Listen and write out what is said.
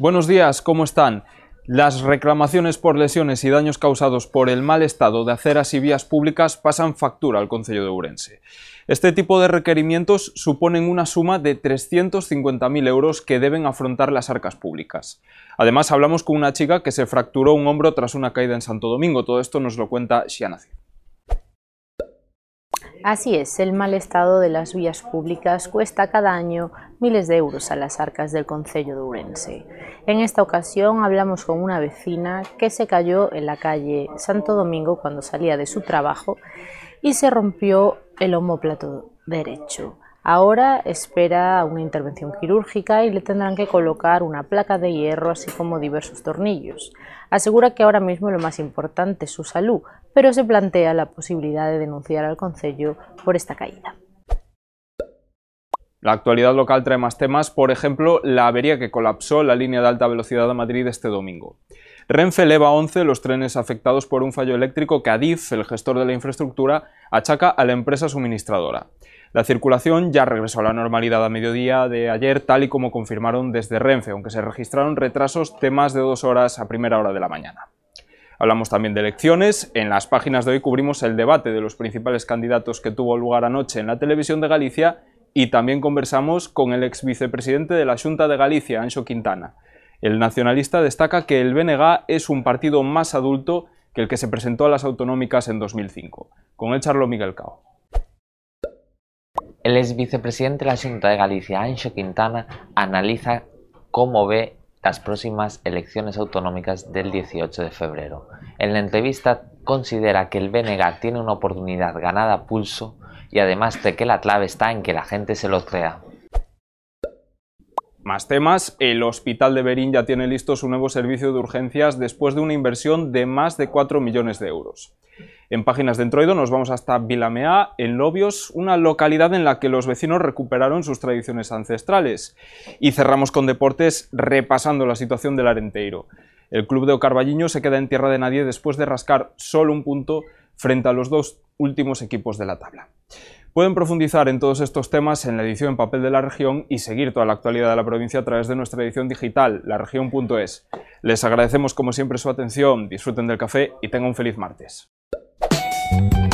Buenos días, ¿cómo están? Las reclamaciones por lesiones y daños causados por el mal estado de aceras y vías públicas pasan factura al Concello de Ourense. Este tipo de requerimientos suponen una suma de 350.000 euros que deben afrontar las arcas públicas. Además, hablamos con una chica que se fracturó un hombro tras una caída en Santo Domingo. Todo esto nos lo cuenta Xiana Así es, el mal estado de las vías públicas cuesta cada año miles de euros a las arcas del Concello de Ourense. En esta ocasión hablamos con una vecina que se cayó en la calle Santo Domingo cuando salía de su trabajo y se rompió el homóplato derecho. Ahora espera una intervención quirúrgica y le tendrán que colocar una placa de hierro así como diversos tornillos. Asegura que ahora mismo lo más importante es su salud, pero se plantea la posibilidad de denunciar al Concello por esta caída. La actualidad local trae más temas, por ejemplo, la avería que colapsó la línea de alta velocidad a Madrid este domingo. Renfe eleva 11 los trenes afectados por un fallo eléctrico que Adif, el gestor de la infraestructura, achaca a la empresa suministradora. La circulación ya regresó a la normalidad a mediodía de ayer, tal y como confirmaron desde Renfe, aunque se registraron retrasos de más de dos horas a primera hora de la mañana. Hablamos también de elecciones. En las páginas de hoy cubrimos el debate de los principales candidatos que tuvo lugar anoche en la televisión de Galicia y también conversamos con el ex vicepresidente de la Junta de Galicia, Anxo Quintana. El nacionalista destaca que el BNG es un partido más adulto que el que se presentó a las autonómicas en 2005. Con el charlo Miguel Cao. El ex vicepresidente de la Junta de Galicia, Anxo Quintana, analiza cómo ve las próximas elecciones autonómicas del 18 de febrero. En la entrevista considera que el BNG tiene una oportunidad ganada a pulso y además de que la clave está en que la gente se lo crea. Más temas, el Hospital de Berín ya tiene listo su nuevo servicio de urgencias después de una inversión de más de 4 millones de euros. En páginas de Entroido nos vamos hasta Vilamea, en Lobios, una localidad en la que los vecinos recuperaron sus tradiciones ancestrales. Y cerramos con deportes repasando la situación del Arenteiro. El club de Ocarballiño se queda en tierra de nadie después de rascar solo un punto frente a los dos últimos equipos de la tabla. Pueden profundizar en todos estos temas en la edición en papel de la región y seguir toda la actualidad de la provincia a través de nuestra edición digital, laregion.es. Les agradecemos como siempre su atención, disfruten del café y tengan un feliz martes. Thank you.